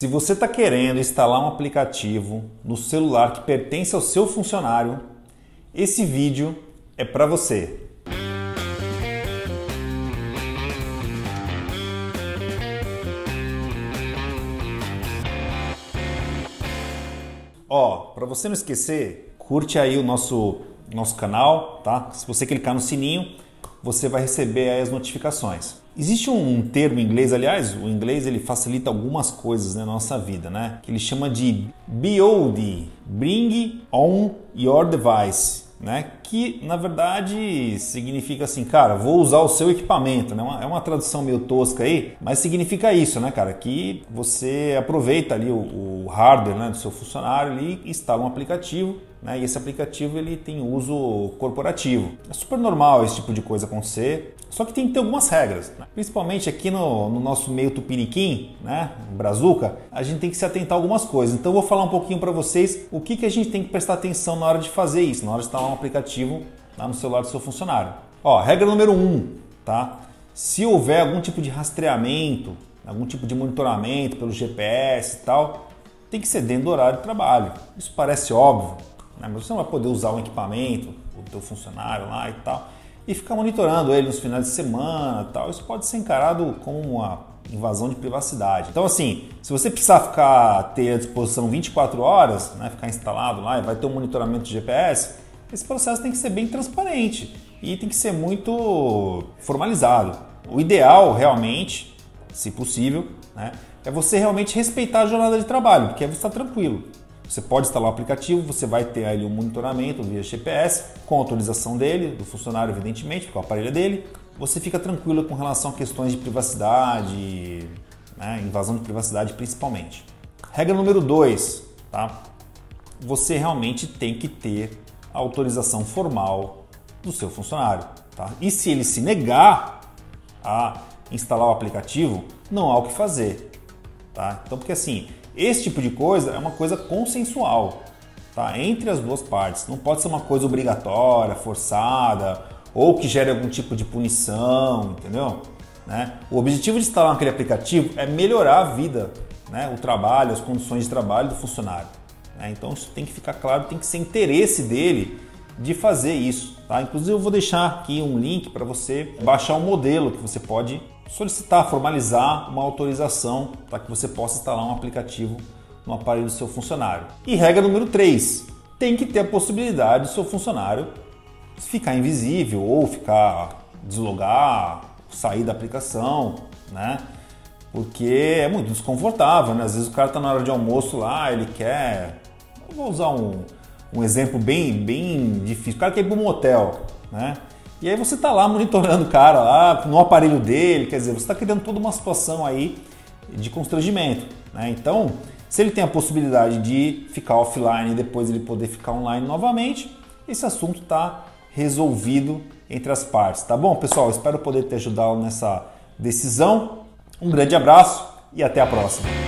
Se você está querendo instalar um aplicativo no celular que pertence ao seu funcionário, esse vídeo é para você. Ó, para você não esquecer, curte aí o nosso nosso canal, tá? Se você clicar no sininho, você vai receber as notificações. Existe um termo em inglês, aliás, o inglês ele facilita algumas coisas né, na nossa vida, né? Que ele chama de BOD, Bring on Your Device, né? Que na verdade significa assim, cara, vou usar o seu equipamento, né? É uma tradução meio tosca aí, mas significa isso, né, cara? Que você aproveita ali o, o hardware né, do seu funcionário e instala um aplicativo né? E esse aplicativo ele tem uso corporativo. É super normal esse tipo de coisa acontecer, só que tem que ter algumas regras. Né? Principalmente aqui no, no, nosso meio tupiniquim, né? Brazuca, a gente tem que se atentar a algumas coisas. Então eu vou falar um pouquinho para vocês o que, que a gente tem que prestar atenção na hora de fazer isso, na hora de instalar um aplicativo lá no celular do seu funcionário. Ó, regra número um, tá? Se houver algum tipo de rastreamento, algum tipo de monitoramento pelo GPS e tal, tem que ser dentro do horário de trabalho. Isso parece óbvio, né? Mas você não vai poder usar um equipamento, o teu funcionário lá e tal, e ficar monitorando ele nos finais de semana tal. Isso pode ser encarado como uma invasão de privacidade. Então, assim, se você precisar ficar ter à disposição 24 horas, né, ficar instalado lá e vai ter um monitoramento de GPS, esse processo tem que ser bem transparente e tem que ser muito formalizado. O ideal, realmente, se possível, né, é você realmente respeitar a jornada de trabalho, porque aí você está tranquilo. Você pode instalar o aplicativo, você vai ter ali um monitoramento via GPS, com autorização dele, do funcionário, evidentemente, porque o aparelho é dele. Você fica tranquilo com relação a questões de privacidade, né, invasão de privacidade principalmente. Regra número 2, tá? Você realmente tem que ter a autorização formal do seu funcionário. Tá? E se ele se negar a instalar o aplicativo, não há o que fazer. Tá? Então, porque assim, esse tipo de coisa é uma coisa consensual, tá? Entre as duas partes. Não pode ser uma coisa obrigatória, forçada ou que gere algum tipo de punição, entendeu? Né? O objetivo de instalar aquele aplicativo é melhorar a vida, né? o trabalho, as condições de trabalho do funcionário. Né? Então isso tem que ficar claro, tem que ser interesse dele de fazer isso. Tá? Inclusive eu vou deixar aqui um link para você baixar um modelo que você pode solicitar, formalizar uma autorização para que você possa instalar um aplicativo no aparelho do seu funcionário. E regra número 3, tem que ter a possibilidade do seu funcionário ficar invisível ou ficar deslogar, sair da aplicação, né? Porque é muito desconfortável, né? Às vezes o cara está na hora de almoço lá, ele quer. Eu vou usar um, um exemplo bem, bem difícil. O cara quer ir para um motel, né? E aí você está lá monitorando o cara lá no aparelho dele, quer dizer, você está criando toda uma situação aí de constrangimento. Né? Então, se ele tem a possibilidade de ficar offline e depois ele poder ficar online novamente, esse assunto está resolvido entre as partes. Tá bom, pessoal? Espero poder te ajudar nessa decisão. Um grande abraço e até a próxima.